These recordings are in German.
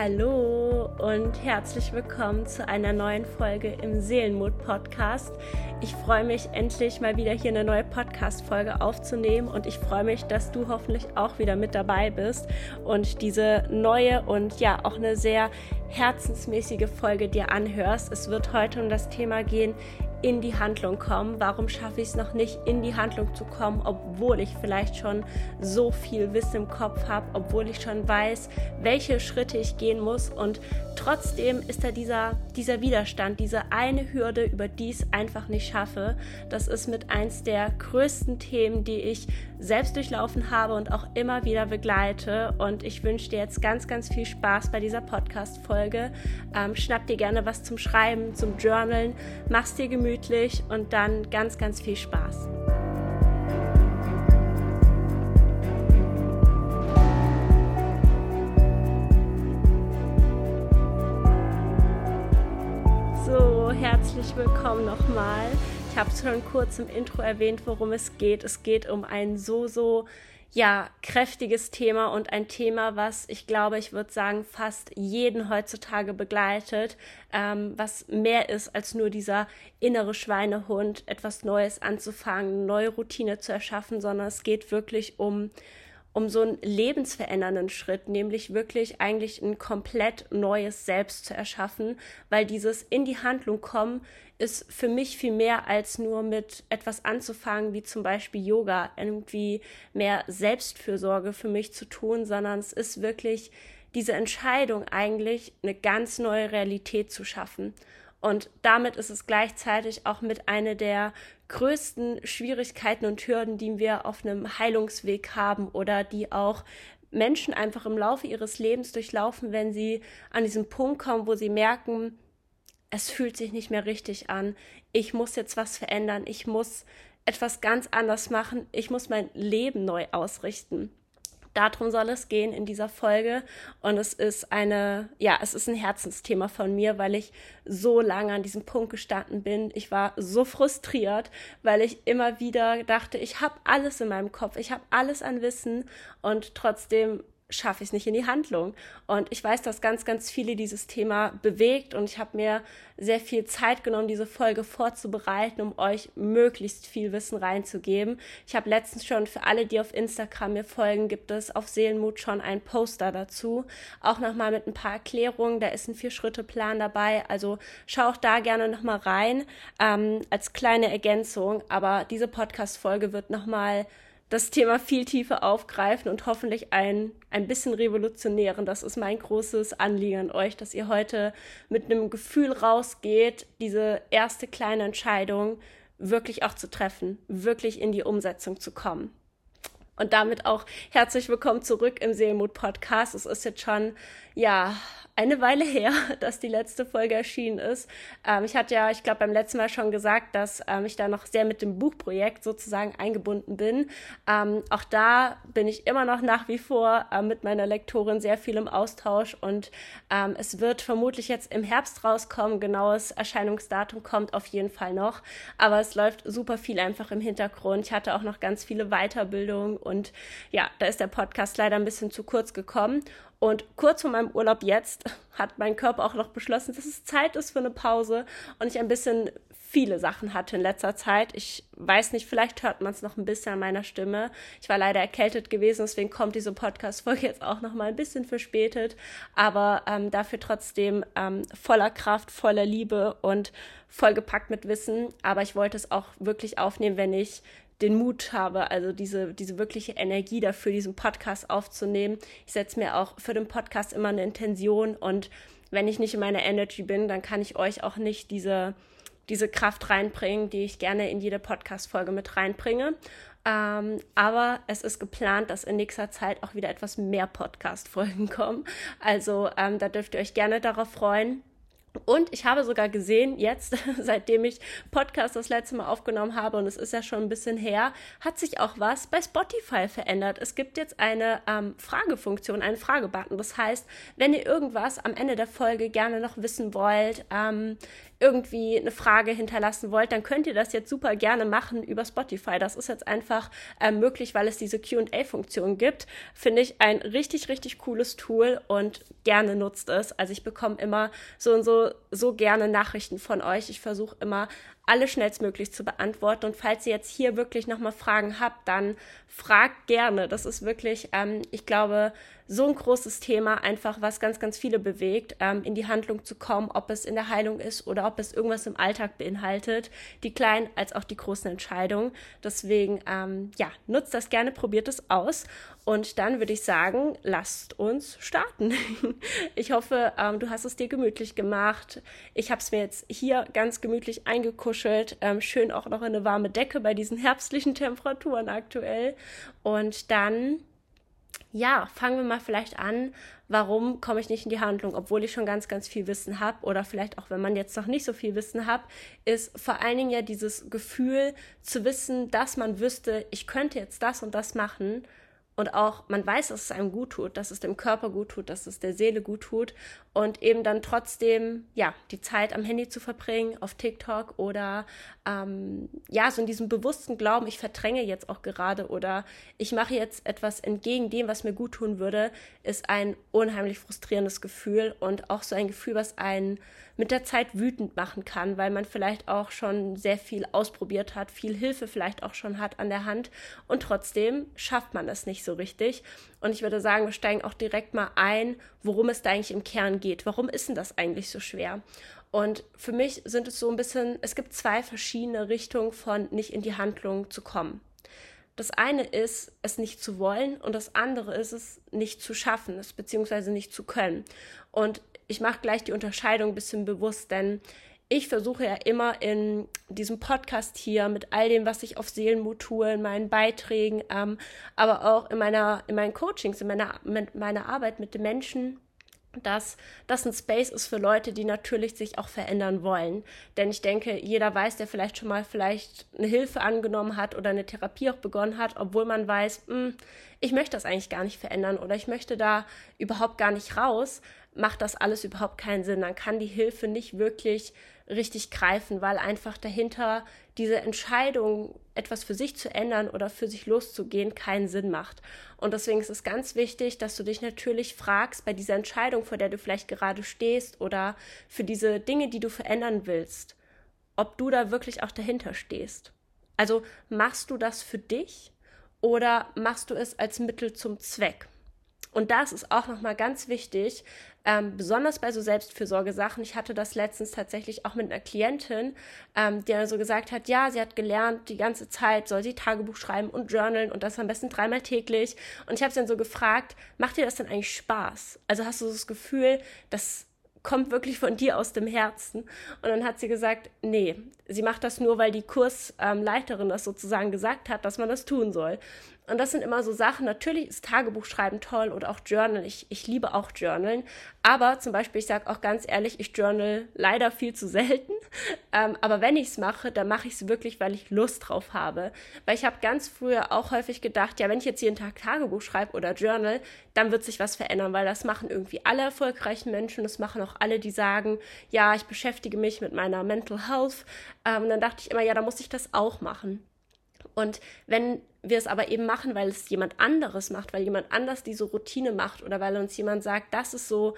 Hallo und herzlich willkommen zu einer neuen Folge im Seelenmut Podcast. Ich freue mich endlich mal wieder hier eine neue Podcast Folge aufzunehmen und ich freue mich, dass du hoffentlich auch wieder mit dabei bist und diese neue und ja auch eine sehr herzensmäßige Folge dir anhörst. Es wird heute um das Thema gehen, in die Handlung kommen? Warum schaffe ich es noch nicht, in die Handlung zu kommen, obwohl ich vielleicht schon so viel Wissen im Kopf habe, obwohl ich schon weiß, welche Schritte ich gehen muss und trotzdem ist da dieser, dieser Widerstand, diese eine Hürde, über die ich es einfach nicht schaffe. Das ist mit eins der größten Themen, die ich selbst durchlaufen habe und auch immer wieder begleite. Und ich wünsche dir jetzt ganz, ganz viel Spaß bei dieser Podcast-Folge. Ähm, schnapp dir gerne was zum Schreiben, zum Journalen, mach's dir gemütlich und dann ganz, ganz viel Spaß. So, herzlich willkommen nochmal. Ich habe schon kurz im Intro erwähnt, worum es geht. Es geht um ein so, so, ja, kräftiges Thema und ein Thema, was ich glaube, ich würde sagen, fast jeden heutzutage begleitet, ähm, was mehr ist als nur dieser innere Schweinehund, etwas Neues anzufangen, neue Routine zu erschaffen, sondern es geht wirklich um um so einen lebensverändernden Schritt, nämlich wirklich eigentlich ein komplett neues Selbst zu erschaffen, weil dieses in die Handlung kommen ist für mich viel mehr als nur mit etwas anzufangen, wie zum Beispiel Yoga, irgendwie mehr Selbstfürsorge für mich zu tun, sondern es ist wirklich diese Entscheidung eigentlich, eine ganz neue Realität zu schaffen. Und damit ist es gleichzeitig auch mit einer der größten Schwierigkeiten und Hürden, die wir auf einem Heilungsweg haben oder die auch Menschen einfach im Laufe ihres Lebens durchlaufen, wenn sie an diesen Punkt kommen, wo sie merken, es fühlt sich nicht mehr richtig an, ich muss jetzt was verändern, ich muss etwas ganz anders machen, ich muss mein Leben neu ausrichten. Darum soll es gehen in dieser Folge. Und es ist eine, ja, es ist ein Herzensthema von mir, weil ich so lange an diesem Punkt gestanden bin. Ich war so frustriert, weil ich immer wieder dachte, ich habe alles in meinem Kopf, ich habe alles an Wissen und trotzdem schaffe ich es nicht in die Handlung. Und ich weiß, dass ganz, ganz viele dieses Thema bewegt und ich habe mir sehr viel Zeit genommen, diese Folge vorzubereiten, um euch möglichst viel Wissen reinzugeben. Ich habe letztens schon für alle, die auf Instagram mir folgen, gibt es auf Seelenmut schon ein Poster dazu. Auch nochmal mit ein paar Erklärungen. Da ist ein Vier-Schritte-Plan dabei. Also schau auch da gerne nochmal rein ähm, als kleine Ergänzung. Aber diese Podcast-Folge wird nochmal das Thema viel tiefer aufgreifen und hoffentlich ein, ein bisschen revolutionieren. Das ist mein großes Anliegen an euch, dass ihr heute mit einem Gefühl rausgeht, diese erste kleine Entscheidung wirklich auch zu treffen, wirklich in die Umsetzung zu kommen. Und damit auch herzlich willkommen zurück im Seelmut Podcast. Es ist jetzt schon, ja, eine Weile her, dass die letzte Folge erschienen ist. Ähm, ich hatte ja, ich glaube, beim letzten Mal schon gesagt, dass ähm, ich da noch sehr mit dem Buchprojekt sozusagen eingebunden bin. Ähm, auch da bin ich immer noch nach wie vor äh, mit meiner Lektorin sehr viel im Austausch und ähm, es wird vermutlich jetzt im Herbst rauskommen. Genaues Erscheinungsdatum kommt auf jeden Fall noch. Aber es läuft super viel einfach im Hintergrund. Ich hatte auch noch ganz viele Weiterbildungen und ja, da ist der Podcast leider ein bisschen zu kurz gekommen. Und kurz vor meinem Urlaub jetzt hat mein Körper auch noch beschlossen, dass es Zeit ist für eine Pause und ich ein bisschen viele Sachen hatte in letzter Zeit. Ich weiß nicht, vielleicht hört man es noch ein bisschen an meiner Stimme. Ich war leider erkältet gewesen, deswegen kommt diese Podcast-Folge jetzt auch noch mal ein bisschen verspätet, aber ähm, dafür trotzdem ähm, voller Kraft, voller Liebe und vollgepackt mit Wissen. Aber ich wollte es auch wirklich aufnehmen, wenn ich den Mut habe, also diese, diese wirkliche Energie dafür, diesen Podcast aufzunehmen. Ich setze mir auch für den Podcast immer eine Intention und wenn ich nicht in meiner Energy bin, dann kann ich euch auch nicht diese, diese Kraft reinbringen, die ich gerne in jede Podcast-Folge mit reinbringe. Ähm, aber es ist geplant, dass in nächster Zeit auch wieder etwas mehr Podcast-Folgen kommen. Also ähm, da dürft ihr euch gerne darauf freuen. Und ich habe sogar gesehen, jetzt, seitdem ich Podcast das letzte Mal aufgenommen habe, und es ist ja schon ein bisschen her, hat sich auch was bei Spotify verändert. Es gibt jetzt eine ähm, Fragefunktion, einen Fragebutton. Das heißt, wenn ihr irgendwas am Ende der Folge gerne noch wissen wollt, ähm, irgendwie eine Frage hinterlassen wollt, dann könnt ihr das jetzt super gerne machen über Spotify. Das ist jetzt einfach äh, möglich, weil es diese QA-Funktion gibt. Finde ich ein richtig, richtig cooles Tool und gerne nutzt es. Also ich bekomme immer so und so, so gerne Nachrichten von euch. Ich versuche immer alle schnellstmöglich zu beantworten. Und falls ihr jetzt hier wirklich nochmal Fragen habt, dann fragt gerne. Das ist wirklich, ähm, ich glaube, so ein großes Thema, einfach was ganz, ganz viele bewegt, ähm, in die Handlung zu kommen, ob es in der Heilung ist oder ob es irgendwas im Alltag beinhaltet, die kleinen als auch die großen Entscheidungen. Deswegen, ähm, ja, nutzt das gerne, probiert es aus. Und dann würde ich sagen, lasst uns starten. ich hoffe, ähm, du hast es dir gemütlich gemacht. Ich habe es mir jetzt hier ganz gemütlich eingekuschelt. Ähm, schön auch noch in eine warme Decke bei diesen herbstlichen Temperaturen aktuell. Und dann ja, fangen wir mal vielleicht an, warum komme ich nicht in die Handlung, obwohl ich schon ganz, ganz viel Wissen habe oder vielleicht auch, wenn man jetzt noch nicht so viel Wissen hat, ist vor allen Dingen ja dieses Gefühl zu wissen, dass man wüsste, ich könnte jetzt das und das machen und auch man weiß, dass es einem gut tut, dass es dem Körper gut tut, dass es der Seele gut tut. Und eben dann trotzdem ja die Zeit am Handy zu verbringen auf TikTok oder ähm, ja so in diesem bewussten Glauben, ich verdränge jetzt auch gerade oder ich mache jetzt etwas entgegen dem, was mir gut tun würde, ist ein unheimlich frustrierendes Gefühl und auch so ein Gefühl, was einen mit der Zeit wütend machen kann, weil man vielleicht auch schon sehr viel ausprobiert hat, viel Hilfe vielleicht auch schon hat an der Hand und trotzdem schafft man das nicht so richtig. Und ich würde sagen, wir steigen auch direkt mal ein, worum es da eigentlich im Kern geht. Warum ist denn das eigentlich so schwer? Und für mich sind es so ein bisschen, es gibt zwei verschiedene Richtungen von nicht in die Handlung zu kommen. Das eine ist, es nicht zu wollen und das andere ist es nicht zu schaffen, es beziehungsweise nicht zu können. Und ich mache gleich die Unterscheidung ein bisschen bewusst, denn ich versuche ja immer in diesem Podcast hier mit all dem, was ich auf Seelenmut tue, in meinen Beiträgen, ähm, aber auch in meiner, in meinen Coachings, in meiner, mit meiner Arbeit mit den Menschen, dass das ein Space ist für Leute, die natürlich sich auch verändern wollen. Denn ich denke, jeder weiß, der vielleicht schon mal vielleicht eine Hilfe angenommen hat oder eine Therapie auch begonnen hat, obwohl man weiß, mh, hm, ich möchte das eigentlich gar nicht verändern oder ich möchte da überhaupt gar nicht raus, macht das alles überhaupt keinen Sinn. Dann kann die Hilfe nicht wirklich richtig greifen, weil einfach dahinter diese Entscheidung, etwas für sich zu ändern oder für sich loszugehen, keinen Sinn macht. Und deswegen ist es ganz wichtig, dass du dich natürlich fragst bei dieser Entscheidung, vor der du vielleicht gerade stehst oder für diese Dinge, die du verändern willst, ob du da wirklich auch dahinter stehst. Also machst du das für dich oder machst du es als Mittel zum Zweck? Und das ist auch nochmal ganz wichtig, ähm, besonders bei so Selbstfürsorgesachen. Ich hatte das letztens tatsächlich auch mit einer Klientin, ähm, die so gesagt hat, ja, sie hat gelernt, die ganze Zeit soll sie Tagebuch schreiben und journalen und das am besten dreimal täglich. Und ich habe sie dann so gefragt, macht dir das denn eigentlich Spaß? Also hast du so das Gefühl, dass kommt wirklich von dir aus dem Herzen. Und dann hat sie gesagt, nee, sie macht das nur, weil die Kursleiterin das sozusagen gesagt hat, dass man das tun soll. Und das sind immer so Sachen. Natürlich ist Tagebuchschreiben toll oder auch Journal. Ich, ich liebe auch Journalen. Aber zum Beispiel, ich sage auch ganz ehrlich, ich journal leider viel zu selten. Ähm, aber wenn ich es mache, dann mache ich es wirklich, weil ich Lust drauf habe. Weil ich habe ganz früher auch häufig gedacht, ja, wenn ich jetzt jeden Tag Tagebuch schreibe oder Journal, dann wird sich was verändern, weil das machen irgendwie alle erfolgreichen Menschen. Das machen auch alle, die sagen, ja, ich beschäftige mich mit meiner Mental Health. Ähm, dann dachte ich immer, ja, da muss ich das auch machen. Und wenn wir es aber eben machen, weil es jemand anderes macht, weil jemand anders diese Routine macht oder weil uns jemand sagt, das ist so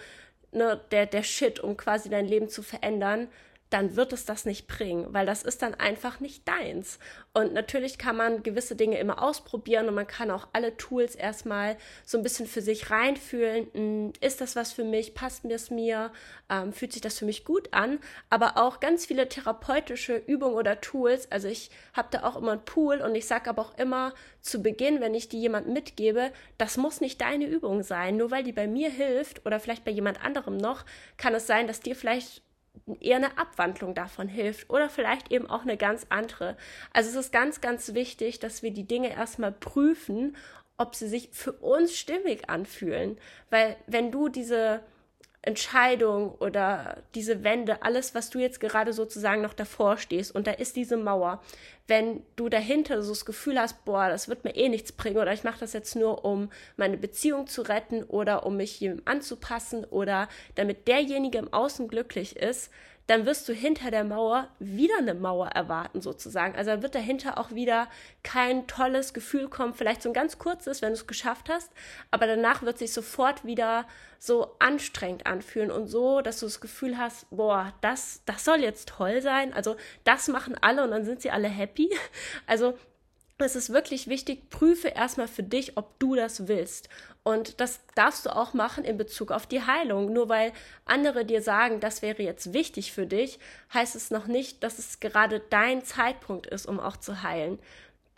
ne, der, der Shit, um quasi dein Leben zu verändern, dann wird es das nicht bringen, weil das ist dann einfach nicht deins. Und natürlich kann man gewisse Dinge immer ausprobieren und man kann auch alle Tools erstmal so ein bisschen für sich reinfühlen. Hm, ist das was für mich? Passt mir es mir? Ähm, fühlt sich das für mich gut an? Aber auch ganz viele therapeutische Übungen oder Tools. Also ich habe da auch immer einen Pool und ich sage aber auch immer zu Beginn, wenn ich die jemandem mitgebe, das muss nicht deine Übung sein. Nur weil die bei mir hilft oder vielleicht bei jemand anderem noch, kann es sein, dass dir vielleicht eher eine Abwandlung davon hilft oder vielleicht eben auch eine ganz andere. Also es ist ganz, ganz wichtig, dass wir die Dinge erstmal prüfen, ob sie sich für uns stimmig anfühlen. Weil wenn du diese Entscheidung oder diese Wände, alles, was du jetzt gerade sozusagen noch davor stehst und da ist diese Mauer, wenn du dahinter so das Gefühl hast, boah, das wird mir eh nichts bringen oder ich mache das jetzt nur, um meine Beziehung zu retten oder um mich ihm anzupassen oder damit derjenige im Außen glücklich ist, dann wirst du hinter der Mauer wieder eine Mauer erwarten, sozusagen. Also dann wird dahinter auch wieder kein tolles Gefühl kommen, vielleicht so ein ganz kurzes, wenn du es geschafft hast, aber danach wird sich sofort wieder so anstrengend anfühlen und so, dass du das Gefühl hast, boah, das, das soll jetzt toll sein. Also das machen alle und dann sind sie alle happy. Also es ist wirklich wichtig, prüfe erstmal für dich, ob du das willst. Und das darfst du auch machen in Bezug auf die Heilung. Nur weil andere dir sagen, das wäre jetzt wichtig für dich, heißt es noch nicht, dass es gerade dein Zeitpunkt ist, um auch zu heilen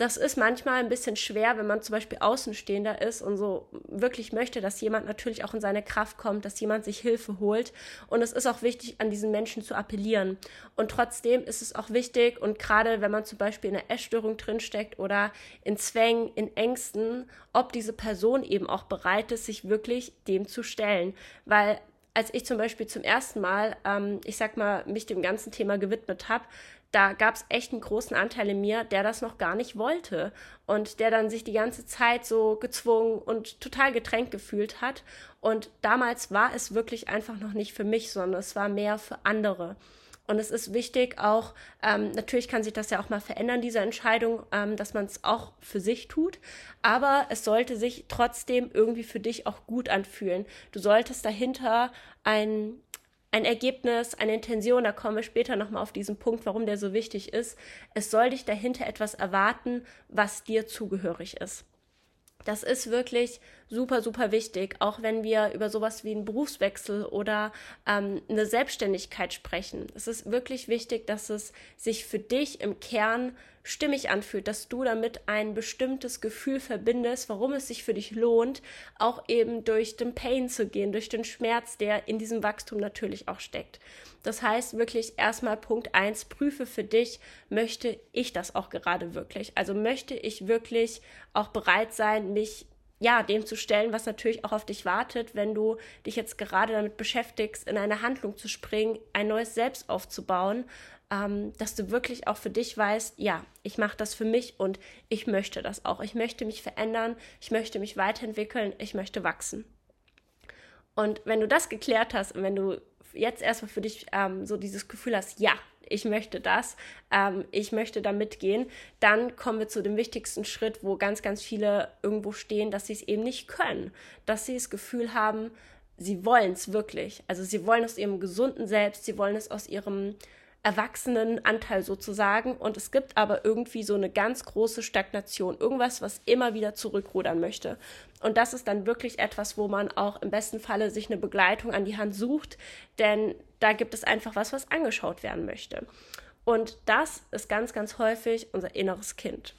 das ist manchmal ein bisschen schwer, wenn man zum Beispiel Außenstehender ist und so wirklich möchte, dass jemand natürlich auch in seine Kraft kommt, dass jemand sich Hilfe holt. Und es ist auch wichtig, an diesen Menschen zu appellieren. Und trotzdem ist es auch wichtig, und gerade wenn man zum Beispiel in einer Essstörung drinsteckt oder in Zwängen, in Ängsten, ob diese Person eben auch bereit ist, sich wirklich dem zu stellen. Weil als ich zum Beispiel zum ersten Mal, ähm, ich sag mal, mich dem ganzen Thema gewidmet habe, da gab es echt einen großen Anteil in mir, der das noch gar nicht wollte und der dann sich die ganze Zeit so gezwungen und total gedrängt gefühlt hat. Und damals war es wirklich einfach noch nicht für mich, sondern es war mehr für andere. Und es ist wichtig auch, ähm, natürlich kann sich das ja auch mal verändern, diese Entscheidung, ähm, dass man es auch für sich tut, aber es sollte sich trotzdem irgendwie für dich auch gut anfühlen. Du solltest dahinter ein ein Ergebnis, eine Intention, da kommen wir später nochmal auf diesen Punkt, warum der so wichtig ist. Es soll dich dahinter etwas erwarten, was dir zugehörig ist. Das ist wirklich super, super wichtig, auch wenn wir über sowas wie einen Berufswechsel oder ähm, eine Selbstständigkeit sprechen. Es ist wirklich wichtig, dass es sich für dich im Kern stimmig anfühlt, dass du damit ein bestimmtes Gefühl verbindest, warum es sich für dich lohnt, auch eben durch den Pain zu gehen, durch den Schmerz, der in diesem Wachstum natürlich auch steckt. Das heißt wirklich erstmal Punkt eins prüfe für dich, möchte ich das auch gerade wirklich? Also möchte ich wirklich auch bereit sein, mich ja, dem zu stellen, was natürlich auch auf dich wartet, wenn du dich jetzt gerade damit beschäftigst, in eine Handlung zu springen, ein neues Selbst aufzubauen, ähm, dass du wirklich auch für dich weißt, ja, ich mache das für mich und ich möchte das auch. Ich möchte mich verändern, ich möchte mich weiterentwickeln, ich möchte wachsen. Und wenn du das geklärt hast und wenn du jetzt erstmal für dich ähm, so dieses Gefühl hast, ja, ich möchte das, ähm, ich möchte da mitgehen, dann kommen wir zu dem wichtigsten Schritt, wo ganz, ganz viele irgendwo stehen, dass sie es eben nicht können, dass sie das Gefühl haben, sie wollen es wirklich. Also sie wollen aus ihrem gesunden Selbst, sie wollen es aus ihrem Erwachsenenanteil sozusagen. Und es gibt aber irgendwie so eine ganz große Stagnation, irgendwas, was immer wieder zurückrudern möchte. Und das ist dann wirklich etwas, wo man auch im besten Falle sich eine Begleitung an die Hand sucht, denn da gibt es einfach was, was angeschaut werden möchte. Und das ist ganz, ganz häufig unser inneres Kind.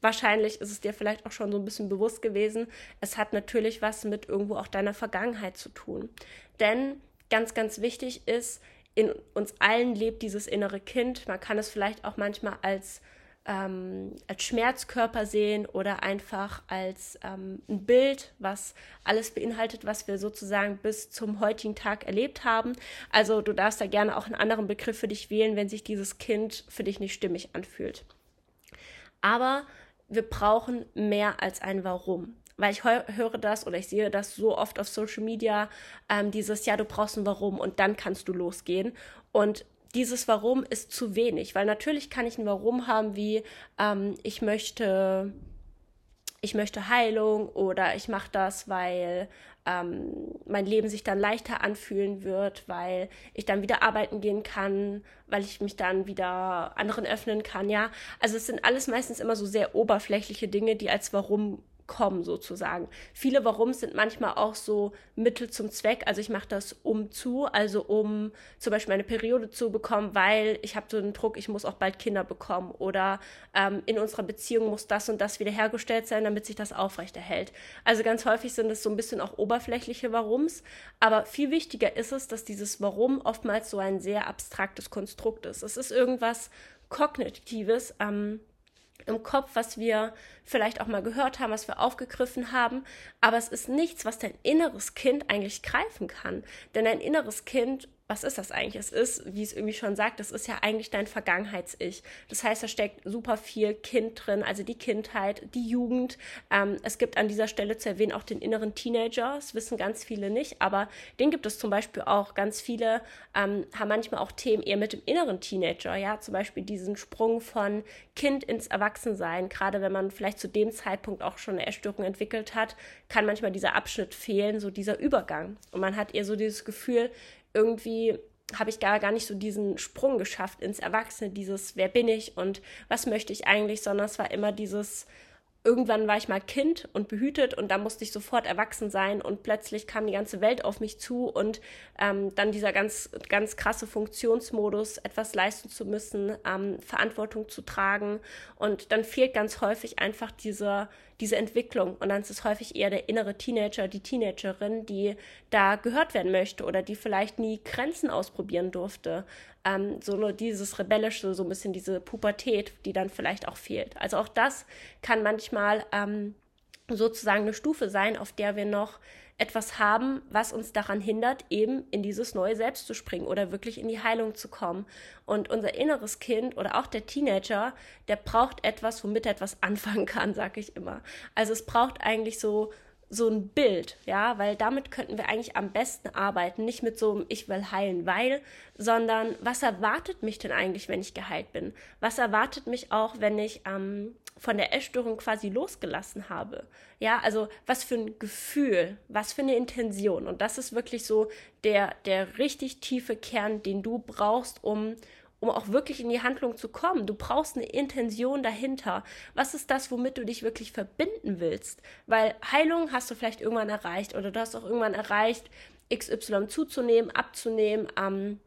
Wahrscheinlich ist es dir vielleicht auch schon so ein bisschen bewusst gewesen. Es hat natürlich was mit irgendwo auch deiner Vergangenheit zu tun. Denn ganz, ganz wichtig ist, in uns allen lebt dieses innere Kind. Man kann es vielleicht auch manchmal als, ähm, als Schmerzkörper sehen oder einfach als ähm, ein Bild, was alles beinhaltet, was wir sozusagen bis zum heutigen Tag erlebt haben. Also du darfst da gerne auch einen anderen Begriff für dich wählen, wenn sich dieses Kind für dich nicht stimmig anfühlt. Aber wir brauchen mehr als ein Warum weil ich höre das oder ich sehe das so oft auf Social Media, ähm, dieses, ja, du brauchst ein Warum und dann kannst du losgehen. Und dieses Warum ist zu wenig, weil natürlich kann ich ein Warum haben, wie ähm, ich möchte, ich möchte Heilung oder ich mache das, weil ähm, mein Leben sich dann leichter anfühlen wird, weil ich dann wieder arbeiten gehen kann, weil ich mich dann wieder anderen öffnen kann, ja. Also es sind alles meistens immer so sehr oberflächliche Dinge, die als Warum kommen sozusagen. Viele Warums sind manchmal auch so Mittel zum Zweck. Also ich mache das um zu, also um zum Beispiel meine Periode zu bekommen, weil ich habe so einen Druck, ich muss auch bald Kinder bekommen oder ähm, in unserer Beziehung muss das und das wiederhergestellt sein, damit sich das aufrechterhält. Also ganz häufig sind es so ein bisschen auch oberflächliche Warums, aber viel wichtiger ist es, dass dieses Warum oftmals so ein sehr abstraktes Konstrukt ist. Es ist irgendwas Kognitives, ähm, im Kopf, was wir vielleicht auch mal gehört haben, was wir aufgegriffen haben, aber es ist nichts, was dein inneres Kind eigentlich greifen kann. Denn dein inneres Kind was ist das eigentlich? Es ist, wie es irgendwie schon sagt, es ist ja eigentlich dein Vergangenheits-Ich. Das heißt, da steckt super viel Kind drin, also die Kindheit, die Jugend. Ähm, es gibt an dieser Stelle zu erwähnen auch den inneren Teenager. Das wissen ganz viele nicht, aber den gibt es zum Beispiel auch. Ganz viele ähm, haben manchmal auch Themen eher mit dem inneren Teenager. Ja, zum Beispiel diesen Sprung von Kind ins Erwachsensein. Gerade wenn man vielleicht zu dem Zeitpunkt auch schon eine Essstörung entwickelt hat, kann manchmal dieser Abschnitt fehlen, so dieser Übergang. Und man hat eher so dieses Gefühl, irgendwie habe ich gar, gar nicht so diesen Sprung geschafft ins Erwachsene, dieses Wer bin ich und was möchte ich eigentlich, sondern es war immer dieses irgendwann war ich mal Kind und behütet und da musste ich sofort erwachsen sein und plötzlich kam die ganze Welt auf mich zu und ähm, dann dieser ganz, ganz krasse Funktionsmodus, etwas leisten zu müssen, ähm, Verantwortung zu tragen und dann fehlt ganz häufig einfach diese, diese Entwicklung und dann ist es häufig eher der innere Teenager, die Teenagerin, die da gehört werden möchte oder die vielleicht nie Grenzen ausprobieren durfte, ähm, so nur dieses Rebellische, so ein bisschen diese Pubertät, die dann vielleicht auch fehlt. Also auch das kann manchmal ähm, sozusagen eine Stufe sein, auf der wir noch etwas haben, was uns daran hindert, eben in dieses neue Selbst zu springen oder wirklich in die Heilung zu kommen. Und unser inneres Kind oder auch der Teenager, der braucht etwas, womit er etwas anfangen kann, sag ich immer. Also es braucht eigentlich so so ein Bild, ja, weil damit könnten wir eigentlich am besten arbeiten, nicht mit so einem Ich will heilen, weil, sondern was erwartet mich denn eigentlich, wenn ich geheilt bin? Was erwartet mich auch, wenn ich ähm, von der Essstörung quasi losgelassen habe? Ja, also was für ein Gefühl, was für eine Intention und das ist wirklich so der der richtig tiefe Kern, den du brauchst, um um auch wirklich in die Handlung zu kommen. Du brauchst eine Intention dahinter. Was ist das, womit du dich wirklich verbinden willst? Weil Heilung hast du vielleicht irgendwann erreicht oder du hast auch irgendwann erreicht, XY zuzunehmen, abzunehmen, ähm,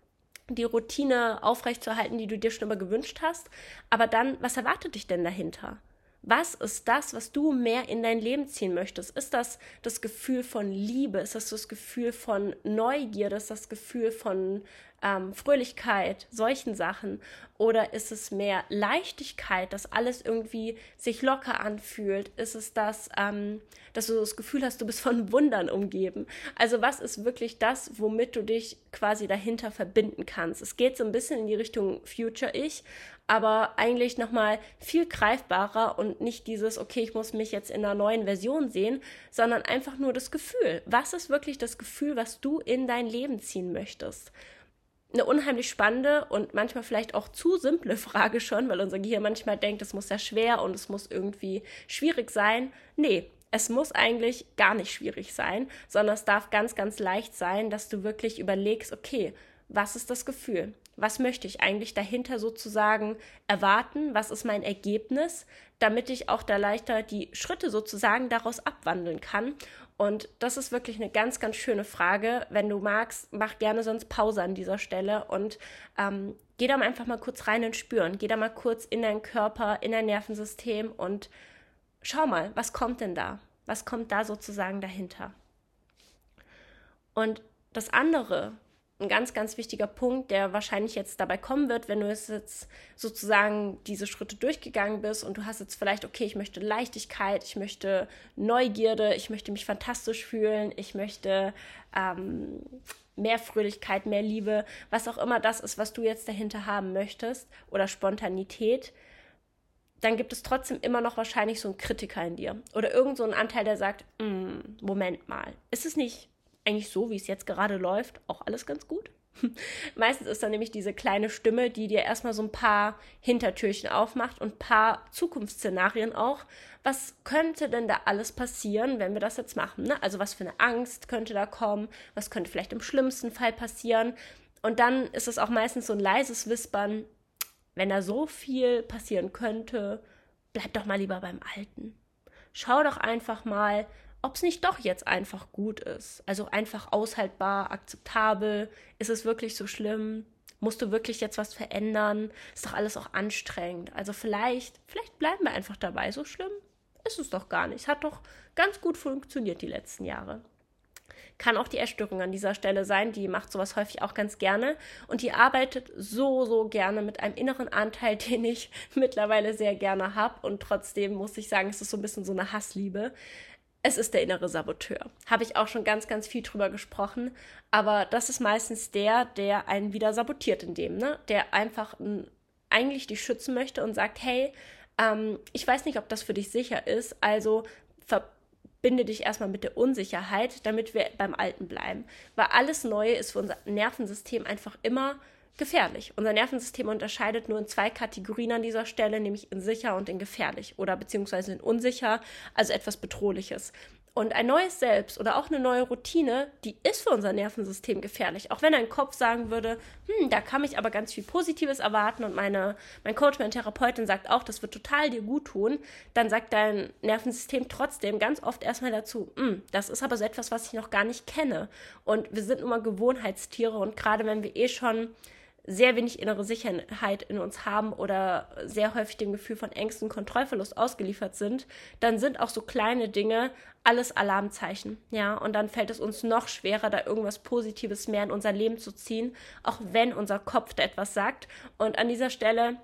die Routine aufrechtzuerhalten, die du dir schon immer gewünscht hast. Aber dann, was erwartet dich denn dahinter? Was ist das, was du mehr in dein Leben ziehen möchtest? Ist das das Gefühl von Liebe? Ist das das Gefühl von Neugierde? Ist das das Gefühl von ähm, Fröhlichkeit, solchen Sachen? Oder ist es mehr Leichtigkeit, dass alles irgendwie sich locker anfühlt? Ist es das, ähm, dass du das Gefühl hast, du bist von Wundern umgeben? Also was ist wirklich das, womit du dich quasi dahinter verbinden kannst? Es geht so ein bisschen in die Richtung Future Ich, aber eigentlich nochmal viel greifbarer und nicht dieses, okay, ich muss mich jetzt in einer neuen Version sehen, sondern einfach nur das Gefühl. Was ist wirklich das Gefühl, was du in dein Leben ziehen möchtest? Eine unheimlich spannende und manchmal vielleicht auch zu simple Frage schon, weil unser Gehirn manchmal denkt, es muss ja schwer und es muss irgendwie schwierig sein. Nee, es muss eigentlich gar nicht schwierig sein, sondern es darf ganz, ganz leicht sein, dass du wirklich überlegst, okay, was ist das Gefühl? Was möchte ich eigentlich dahinter sozusagen erwarten? Was ist mein Ergebnis, damit ich auch da leichter die Schritte sozusagen daraus abwandeln kann und das ist wirklich eine ganz, ganz schöne Frage. Wenn du magst, mach gerne sonst Pause an dieser Stelle und ähm, geh da einfach mal kurz rein und spüren. Geh da mal kurz in deinen Körper, in dein Nervensystem und schau mal, was kommt denn da? Was kommt da sozusagen dahinter? Und das andere, ein ganz, ganz wichtiger Punkt, der wahrscheinlich jetzt dabei kommen wird, wenn du jetzt sozusagen diese Schritte durchgegangen bist und du hast jetzt vielleicht, okay, ich möchte Leichtigkeit, ich möchte Neugierde, ich möchte mich fantastisch fühlen, ich möchte ähm, mehr Fröhlichkeit, mehr Liebe, was auch immer das ist, was du jetzt dahinter haben möchtest oder Spontanität, dann gibt es trotzdem immer noch wahrscheinlich so einen Kritiker in dir oder irgend so einen Anteil, der sagt, mm, Moment mal, ist es nicht eigentlich so, wie es jetzt gerade läuft, auch alles ganz gut. Meistens ist dann nämlich diese kleine Stimme, die dir erstmal so ein paar Hintertürchen aufmacht und ein paar Zukunftsszenarien auch. Was könnte denn da alles passieren, wenn wir das jetzt machen? Ne? Also was für eine Angst könnte da kommen? Was könnte vielleicht im schlimmsten Fall passieren? Und dann ist es auch meistens so ein leises Wispern, wenn da so viel passieren könnte, bleib doch mal lieber beim Alten. Schau doch einfach mal, ob es nicht doch jetzt einfach gut ist. Also einfach aushaltbar, akzeptabel. Ist es wirklich so schlimm? Musst du wirklich jetzt was verändern? Ist doch alles auch anstrengend. Also vielleicht, vielleicht bleiben wir einfach dabei. So schlimm ist es doch gar nicht. Hat doch ganz gut funktioniert die letzten Jahre. Kann auch die Essstörung an dieser Stelle sein. Die macht sowas häufig auch ganz gerne. Und die arbeitet so, so gerne mit einem inneren Anteil, den ich mittlerweile sehr gerne habe. Und trotzdem muss ich sagen, es ist so ein bisschen so eine Hassliebe es ist der innere Saboteur. Habe ich auch schon ganz, ganz viel drüber gesprochen. Aber das ist meistens der, der einen wieder sabotiert in dem, ne? Der einfach eigentlich dich schützen möchte und sagt, hey, ähm, ich weiß nicht, ob das für dich sicher ist, also verbinde dich erstmal mit der Unsicherheit, damit wir beim Alten bleiben. Weil alles Neue ist für unser Nervensystem einfach immer gefährlich. Unser Nervensystem unterscheidet nur in zwei Kategorien an dieser Stelle, nämlich in sicher und in gefährlich oder beziehungsweise in unsicher, also etwas Bedrohliches. Und ein neues Selbst oder auch eine neue Routine, die ist für unser Nervensystem gefährlich. Auch wenn dein Kopf sagen würde, hm, da kann ich aber ganz viel Positives erwarten und meine, mein Coach, meine Therapeutin sagt auch, das wird total dir gut tun, dann sagt dein Nervensystem trotzdem ganz oft erstmal dazu, hm, das ist aber so etwas, was ich noch gar nicht kenne. Und wir sind nun mal Gewohnheitstiere und gerade wenn wir eh schon sehr wenig innere Sicherheit in uns haben oder sehr häufig dem Gefühl von Ängsten, Kontrollverlust ausgeliefert sind, dann sind auch so kleine Dinge alles Alarmzeichen, ja, und dann fällt es uns noch schwerer, da irgendwas Positives mehr in unser Leben zu ziehen, auch wenn unser Kopf da etwas sagt. Und an dieser Stelle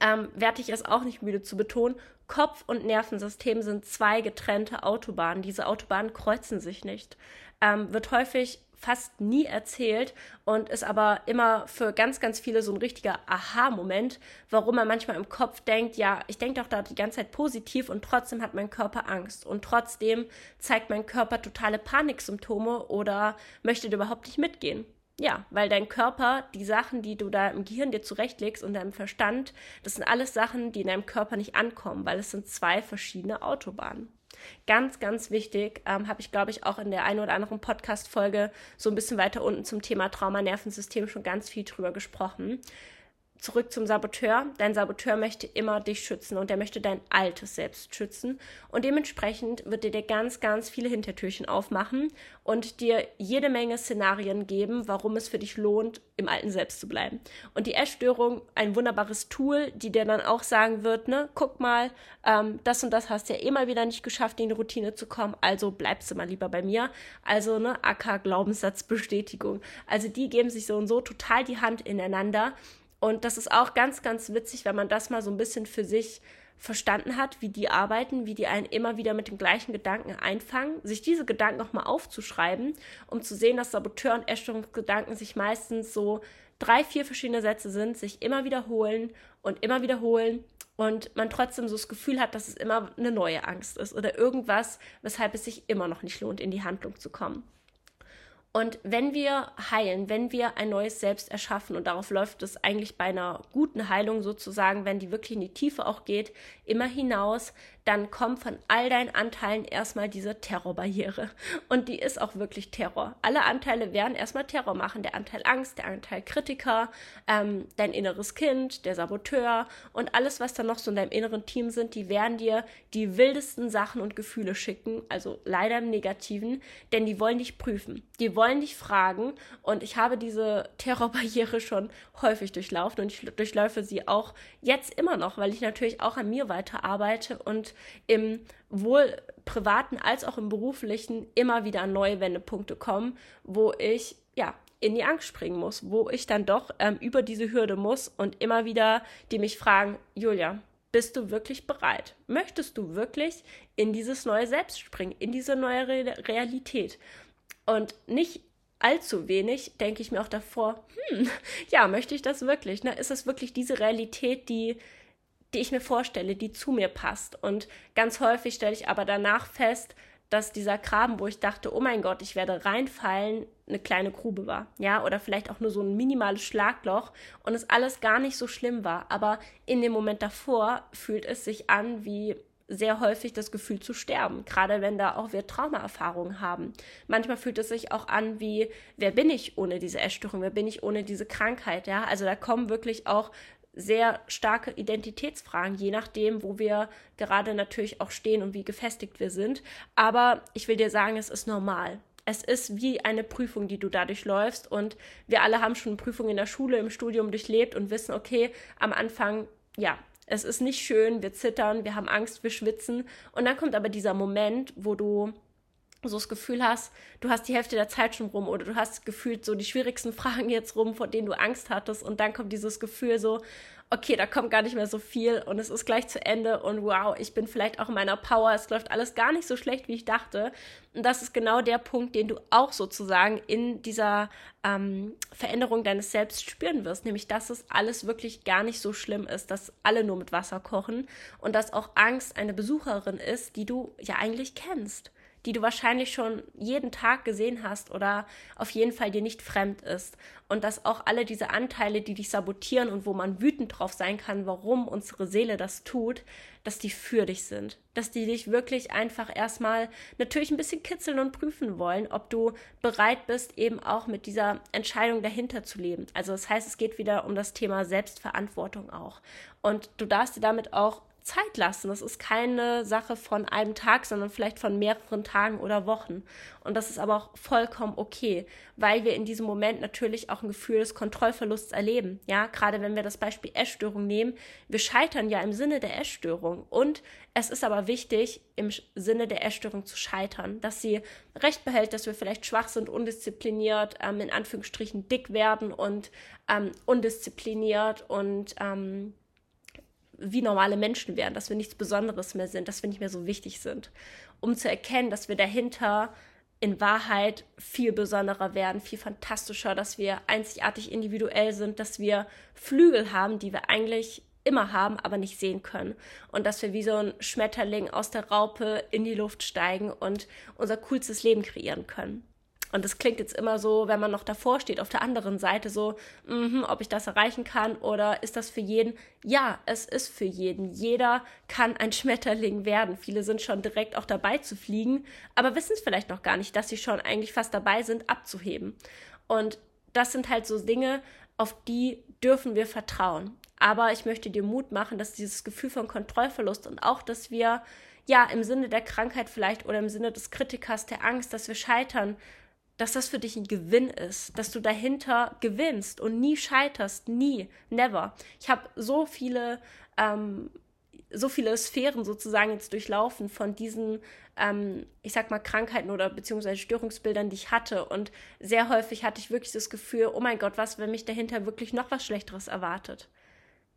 ähm, werde ich es auch nicht müde zu betonen, Kopf und Nervensystem sind zwei getrennte Autobahnen. Diese Autobahnen kreuzen sich nicht. Ähm, wird häufig fast nie erzählt und ist aber immer für ganz, ganz viele so ein richtiger Aha-Moment, warum man manchmal im Kopf denkt, ja, ich denke doch da die ganze Zeit positiv und trotzdem hat mein Körper Angst und trotzdem zeigt mein Körper totale Paniksymptome oder möchte überhaupt nicht mitgehen. Ja, weil dein Körper, die Sachen, die du da im Gehirn dir zurechtlegst und deinem Verstand, das sind alles Sachen, die in deinem Körper nicht ankommen, weil es sind zwei verschiedene Autobahnen. Ganz, ganz wichtig, ähm, habe ich, glaube ich, auch in der einen oder anderen Podcast-Folge so ein bisschen weiter unten zum Thema Trauma-Nervensystem schon ganz viel drüber gesprochen zurück zum Saboteur. Dein Saboteur möchte immer dich schützen und er möchte dein altes Selbst schützen. Und dementsprechend wird er dir ganz, ganz viele Hintertürchen aufmachen und dir jede Menge Szenarien geben, warum es für dich lohnt, im alten Selbst zu bleiben. Und die Essstörung, ein wunderbares Tool, die dir dann auch sagen wird, ne, guck mal, ähm, das und das hast du ja immer wieder nicht geschafft, in die Routine zu kommen, also bleibst du mal lieber bei mir. Also, ne, AK Glaubenssatzbestätigung. Also die geben sich so und so total die Hand ineinander und das ist auch ganz, ganz witzig, wenn man das mal so ein bisschen für sich verstanden hat, wie die arbeiten, wie die einen immer wieder mit den gleichen Gedanken einfangen, sich diese Gedanken nochmal aufzuschreiben, um zu sehen, dass Saboteur- und Essstörungsgedanken sich meistens so drei, vier verschiedene Sätze sind, sich immer wiederholen und immer wiederholen und man trotzdem so das Gefühl hat, dass es immer eine neue Angst ist oder irgendwas, weshalb es sich immer noch nicht lohnt, in die Handlung zu kommen. Und wenn wir heilen, wenn wir ein neues Selbst erschaffen, und darauf läuft es eigentlich bei einer guten Heilung sozusagen, wenn die wirklich in die Tiefe auch geht, immer hinaus, dann kommt von all deinen Anteilen erstmal diese Terrorbarriere. Und die ist auch wirklich Terror. Alle Anteile werden erstmal Terror machen. Der Anteil Angst, der Anteil Kritiker, ähm, dein inneres Kind, der Saboteur und alles, was da noch so in deinem inneren Team sind, die werden dir die wildesten Sachen und Gefühle schicken. Also leider im Negativen, denn die wollen dich prüfen. Die wollen dich fragen. Und ich habe diese Terrorbarriere schon häufig durchlaufen und ich durchläufe sie auch jetzt immer noch, weil ich natürlich auch an mir weiterarbeite und im wohl privaten als auch im beruflichen immer wieder neue Wendepunkte kommen, wo ich ja in die Angst springen muss, wo ich dann doch ähm, über diese Hürde muss und immer wieder die mich fragen, Julia, bist du wirklich bereit? Möchtest du wirklich in dieses neue Selbst springen, in diese neue Re Realität? Und nicht allzu wenig denke ich mir auch davor, hm, ja, möchte ich das wirklich? Ne? Ist es wirklich diese Realität, die die ich mir vorstelle, die zu mir passt. Und ganz häufig stelle ich aber danach fest, dass dieser Graben, wo ich dachte, oh mein Gott, ich werde reinfallen, eine kleine Grube war. Ja, oder vielleicht auch nur so ein minimales Schlagloch und es alles gar nicht so schlimm war. Aber in dem Moment davor fühlt es sich an wie sehr häufig das Gefühl zu sterben, gerade wenn da auch wir Traumaerfahrungen haben. Manchmal fühlt es sich auch an wie, wer bin ich ohne diese Essstörung, wer bin ich ohne diese Krankheit, ja? Also da kommen wirklich auch sehr starke Identitätsfragen, je nachdem, wo wir gerade natürlich auch stehen und wie gefestigt wir sind. Aber ich will dir sagen, es ist normal. Es ist wie eine Prüfung, die du dadurch läufst. Und wir alle haben schon Prüfungen in der Schule, im Studium durchlebt und wissen, okay, am Anfang, ja, es ist nicht schön, wir zittern, wir haben Angst, wir schwitzen. Und dann kommt aber dieser Moment, wo du so das Gefühl hast, du hast die Hälfte der Zeit schon rum oder du hast gefühlt so die schwierigsten Fragen jetzt rum, vor denen du Angst hattest und dann kommt dieses Gefühl so, okay, da kommt gar nicht mehr so viel und es ist gleich zu Ende und wow, ich bin vielleicht auch in meiner Power, es läuft alles gar nicht so schlecht, wie ich dachte. Und das ist genau der Punkt, den du auch sozusagen in dieser ähm, Veränderung deines Selbst spüren wirst, nämlich dass es alles wirklich gar nicht so schlimm ist, dass alle nur mit Wasser kochen und dass auch Angst eine Besucherin ist, die du ja eigentlich kennst die du wahrscheinlich schon jeden Tag gesehen hast oder auf jeden Fall dir nicht fremd ist. Und dass auch alle diese Anteile, die dich sabotieren und wo man wütend drauf sein kann, warum unsere Seele das tut, dass die für dich sind. Dass die dich wirklich einfach erstmal natürlich ein bisschen kitzeln und prüfen wollen, ob du bereit bist, eben auch mit dieser Entscheidung dahinter zu leben. Also das heißt, es geht wieder um das Thema Selbstverantwortung auch. Und du darfst dir damit auch Zeit lassen. Das ist keine Sache von einem Tag, sondern vielleicht von mehreren Tagen oder Wochen. Und das ist aber auch vollkommen okay, weil wir in diesem Moment natürlich auch ein Gefühl des Kontrollverlusts erleben. Ja, gerade wenn wir das Beispiel Essstörung nehmen. Wir scheitern ja im Sinne der Essstörung. Und es ist aber wichtig, im Sinne der Essstörung zu scheitern, dass sie recht behält, dass wir vielleicht schwach sind, undiszipliniert, ähm, in Anführungsstrichen dick werden und ähm, undiszipliniert und ähm, wie normale Menschen wären, dass wir nichts Besonderes mehr sind, dass wir nicht mehr so wichtig sind, um zu erkennen, dass wir dahinter in Wahrheit viel besonderer werden, viel fantastischer, dass wir einzigartig individuell sind, dass wir Flügel haben, die wir eigentlich immer haben, aber nicht sehen können. Und dass wir wie so ein Schmetterling aus der Raupe in die Luft steigen und unser coolstes Leben kreieren können. Und das klingt jetzt immer so, wenn man noch davor steht, auf der anderen Seite so, mh, ob ich das erreichen kann oder ist das für jeden? Ja, es ist für jeden. Jeder kann ein Schmetterling werden. Viele sind schon direkt auch dabei zu fliegen, aber wissen es vielleicht noch gar nicht, dass sie schon eigentlich fast dabei sind, abzuheben. Und das sind halt so Dinge, auf die dürfen wir vertrauen. Aber ich möchte dir Mut machen, dass dieses Gefühl von Kontrollverlust und auch, dass wir ja im Sinne der Krankheit vielleicht oder im Sinne des Kritikers der Angst, dass wir scheitern, dass das für dich ein Gewinn ist, dass du dahinter gewinnst und nie scheiterst, nie, never. Ich habe so viele, ähm, so viele Sphären sozusagen jetzt durchlaufen von diesen, ähm, ich sag mal, Krankheiten oder beziehungsweise Störungsbildern, die ich hatte. Und sehr häufig hatte ich wirklich das Gefühl, oh mein Gott, was, wenn mich dahinter wirklich noch was Schlechteres erwartet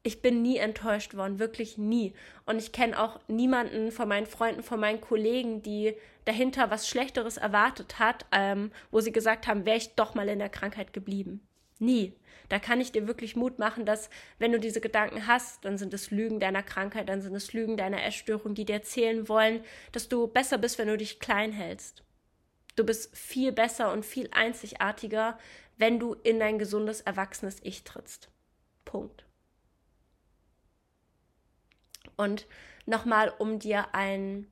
ich bin nie enttäuscht worden, wirklich nie. Und ich kenne auch niemanden von meinen Freunden, von meinen Kollegen, die dahinter was Schlechteres erwartet hat, ähm, wo sie gesagt haben, wäre ich doch mal in der Krankheit geblieben. Nie. Da kann ich dir wirklich Mut machen, dass wenn du diese Gedanken hast, dann sind es Lügen deiner Krankheit, dann sind es Lügen deiner Essstörung, die dir erzählen wollen, dass du besser bist, wenn du dich klein hältst. Du bist viel besser und viel einzigartiger, wenn du in dein gesundes, erwachsenes Ich trittst. Punkt. Und nochmal, um dir ein,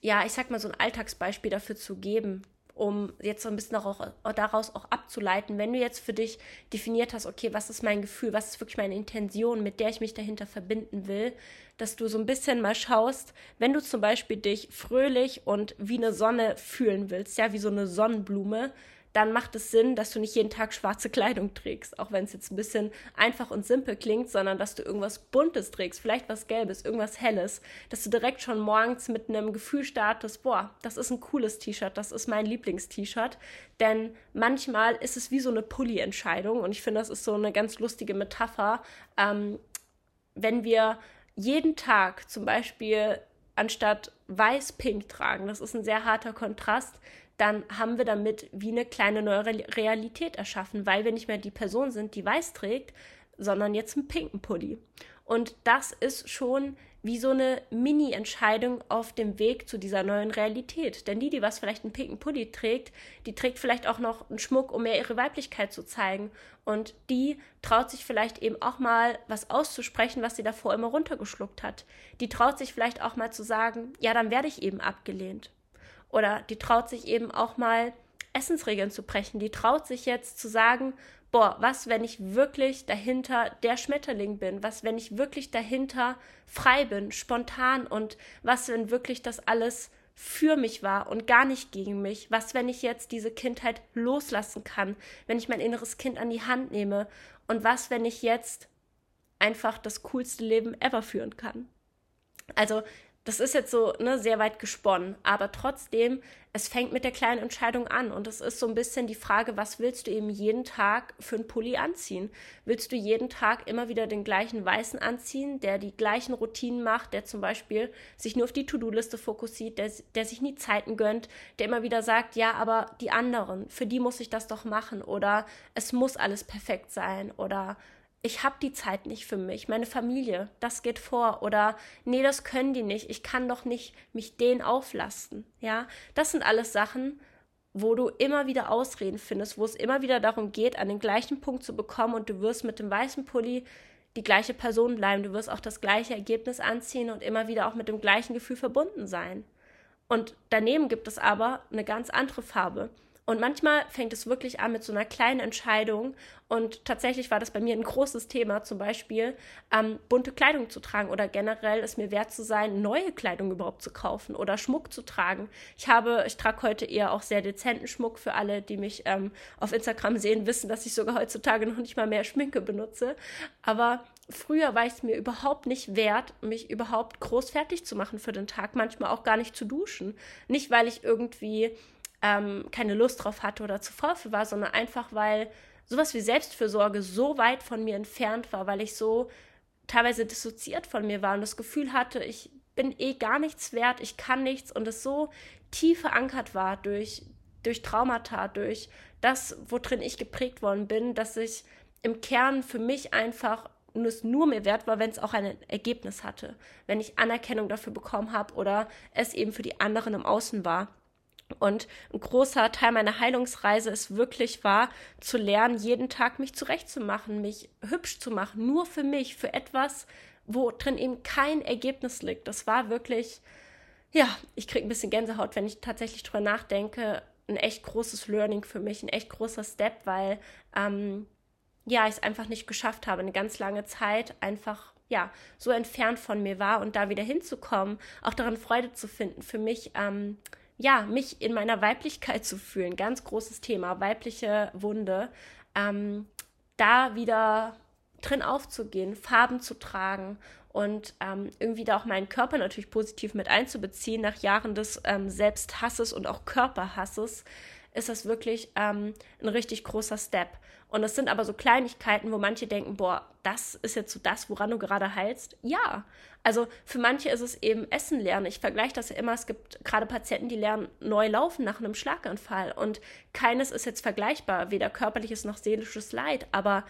ja, ich sag mal so ein Alltagsbeispiel dafür zu geben, um jetzt so ein bisschen auch, daraus auch abzuleiten, wenn du jetzt für dich definiert hast, okay, was ist mein Gefühl, was ist wirklich meine Intention, mit der ich mich dahinter verbinden will, dass du so ein bisschen mal schaust, wenn du zum Beispiel dich fröhlich und wie eine Sonne fühlen willst, ja, wie so eine Sonnenblume, dann macht es Sinn, dass du nicht jeden Tag schwarze Kleidung trägst, auch wenn es jetzt ein bisschen einfach und simpel klingt, sondern dass du irgendwas Buntes trägst, vielleicht was Gelbes, irgendwas Helles, dass du direkt schon morgens mit einem Gefühl startest, boah, das ist ein cooles T-Shirt, das ist mein Lieblings-T-Shirt, denn manchmal ist es wie so eine Pulli-Entscheidung und ich finde, das ist so eine ganz lustige Metapher, ähm, wenn wir jeden Tag zum Beispiel anstatt weiß-pink tragen, das ist ein sehr harter Kontrast, dann haben wir damit wie eine kleine neue Realität erschaffen, weil wir nicht mehr die Person sind, die weiß trägt, sondern jetzt einen pinken Pulli. Und das ist schon wie so eine Mini-Entscheidung auf dem Weg zu dieser neuen Realität. Denn die, die was vielleicht einen pinken Pulli trägt, die trägt vielleicht auch noch einen Schmuck, um mehr ihre Weiblichkeit zu zeigen. Und die traut sich vielleicht eben auch mal was auszusprechen, was sie davor immer runtergeschluckt hat. Die traut sich vielleicht auch mal zu sagen, ja, dann werde ich eben abgelehnt. Oder die traut sich eben auch mal Essensregeln zu brechen. Die traut sich jetzt zu sagen, boah, was, wenn ich wirklich dahinter der Schmetterling bin? Was, wenn ich wirklich dahinter frei bin, spontan? Und was, wenn wirklich das alles für mich war und gar nicht gegen mich? Was, wenn ich jetzt diese Kindheit loslassen kann? Wenn ich mein inneres Kind an die Hand nehme? Und was, wenn ich jetzt einfach das coolste Leben ever führen kann? Also das ist jetzt so ne, sehr weit gesponnen, aber trotzdem, es fängt mit der kleinen Entscheidung an. Und es ist so ein bisschen die Frage, was willst du eben jeden Tag für einen Pulli anziehen? Willst du jeden Tag immer wieder den gleichen weißen anziehen, der die gleichen Routinen macht, der zum Beispiel sich nur auf die To-Do-Liste fokussiert, der, der sich nie Zeiten gönnt, der immer wieder sagt, ja, aber die anderen, für die muss ich das doch machen. Oder es muss alles perfekt sein. Oder ich habe die Zeit nicht für mich, meine Familie, das geht vor oder nee, das können die nicht, ich kann doch nicht mich denen auflasten, ja? Das sind alles Sachen, wo du immer wieder Ausreden findest, wo es immer wieder darum geht, an den gleichen Punkt zu bekommen und du wirst mit dem weißen Pulli die gleiche Person bleiben, du wirst auch das gleiche Ergebnis anziehen und immer wieder auch mit dem gleichen Gefühl verbunden sein. Und daneben gibt es aber eine ganz andere Farbe. Und manchmal fängt es wirklich an mit so einer kleinen Entscheidung. Und tatsächlich war das bei mir ein großes Thema, zum Beispiel ähm, bunte Kleidung zu tragen oder generell es mir wert zu sein, neue Kleidung überhaupt zu kaufen oder Schmuck zu tragen. Ich habe, ich trage heute eher auch sehr dezenten Schmuck. Für alle, die mich ähm, auf Instagram sehen, wissen, dass ich sogar heutzutage noch nicht mal mehr Schminke benutze. Aber früher war es mir überhaupt nicht wert, mich überhaupt groß fertig zu machen für den Tag, manchmal auch gar nicht zu duschen. Nicht, weil ich irgendwie ähm, keine Lust drauf hatte oder zu faul für war, sondern einfach, weil sowas wie Selbstfürsorge so weit von mir entfernt war, weil ich so teilweise dissoziiert von mir war und das Gefühl hatte, ich bin eh gar nichts wert, ich kann nichts und es so tief verankert war durch, durch Traumata, durch das, worin ich geprägt worden bin, dass ich im Kern für mich einfach es nur mehr wert war, wenn es auch ein Ergebnis hatte, wenn ich Anerkennung dafür bekommen habe oder es eben für die anderen im Außen war. Und ein großer Teil meiner Heilungsreise ist wirklich war, zu lernen, jeden Tag mich zurechtzumachen, mich hübsch zu machen, nur für mich, für etwas, wo drin eben kein Ergebnis liegt. Das war wirklich, ja, ich kriege ein bisschen Gänsehaut, wenn ich tatsächlich drüber nachdenke. Ein echt großes Learning für mich, ein echt großer Step, weil ähm, ja, ich es einfach nicht geschafft habe, eine ganz lange Zeit einfach ja so entfernt von mir war und da wieder hinzukommen, auch daran Freude zu finden, für mich ähm, ja, mich in meiner Weiblichkeit zu fühlen, ganz großes Thema, weibliche Wunde, ähm, da wieder drin aufzugehen, Farben zu tragen und ähm, irgendwie da auch meinen Körper natürlich positiv mit einzubeziehen nach Jahren des ähm, Selbsthasses und auch Körperhasses, ist das wirklich ähm, ein richtig großer Step. Und es sind aber so Kleinigkeiten, wo manche denken, boah, das ist jetzt so das, woran du gerade heilst. Ja, also für manche ist es eben Essen lernen. Ich vergleiche das ja immer. Es gibt gerade Patienten, die lernen neu laufen nach einem Schlaganfall. Und keines ist jetzt vergleichbar, weder körperliches noch seelisches Leid. Aber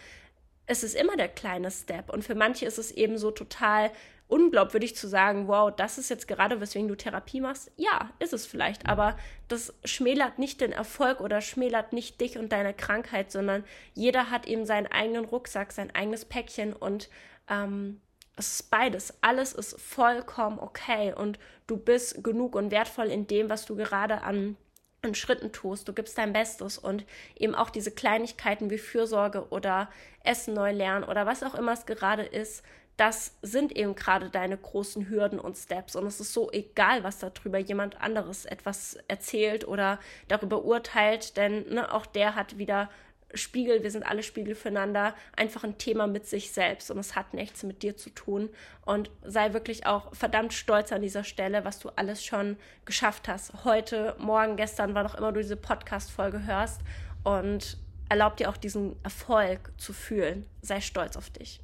es ist immer der kleine Step. Und für manche ist es eben so total unglaubwürdig zu sagen, wow, das ist jetzt gerade, weswegen du Therapie machst. Ja, ist es vielleicht, aber das schmälert nicht den Erfolg oder schmälert nicht dich und deine Krankheit, sondern jeder hat eben seinen eigenen Rucksack, sein eigenes Päckchen und ähm, es ist beides. Alles ist vollkommen okay und du bist genug und wertvoll in dem, was du gerade an, an Schritten tust. Du gibst dein Bestes und eben auch diese Kleinigkeiten wie Fürsorge oder Essen neu lernen oder was auch immer es gerade ist, das sind eben gerade deine großen Hürden und Steps. Und es ist so egal, was darüber jemand anderes etwas erzählt oder darüber urteilt, denn ne, auch der hat wieder Spiegel, wir sind alle Spiegel füreinander, einfach ein Thema mit sich selbst und es hat nichts mit dir zu tun. Und sei wirklich auch verdammt stolz an dieser Stelle, was du alles schon geschafft hast. Heute, morgen, gestern, wann auch immer du diese Podcast-Folge hörst und erlaub dir auch diesen Erfolg zu fühlen. Sei stolz auf dich.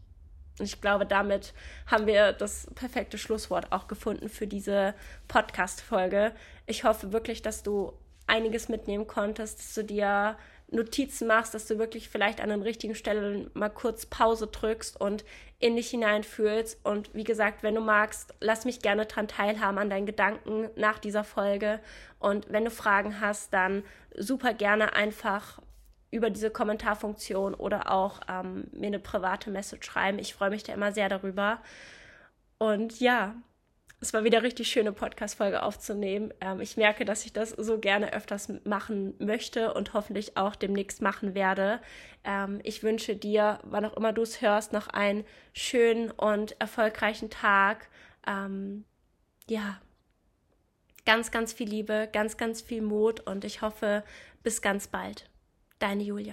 Und ich glaube, damit haben wir das perfekte Schlusswort auch gefunden für diese Podcast-Folge. Ich hoffe wirklich, dass du einiges mitnehmen konntest, dass du dir Notizen machst, dass du wirklich vielleicht an den richtigen Stellen mal kurz Pause drückst und in dich hineinfühlst. Und wie gesagt, wenn du magst, lass mich gerne daran teilhaben an deinen Gedanken nach dieser Folge. Und wenn du Fragen hast, dann super gerne einfach über diese Kommentarfunktion oder auch ähm, mir eine private Message schreiben. Ich freue mich da immer sehr darüber. Und ja, es war wieder richtig schöne Podcast-Folge aufzunehmen. Ähm, ich merke, dass ich das so gerne öfters machen möchte und hoffentlich auch demnächst machen werde. Ähm, ich wünsche dir, wann auch immer du es hörst, noch einen schönen und erfolgreichen Tag. Ähm, ja, ganz, ganz viel Liebe, ganz, ganz viel Mut und ich hoffe, bis ganz bald. 丹尼·尤利。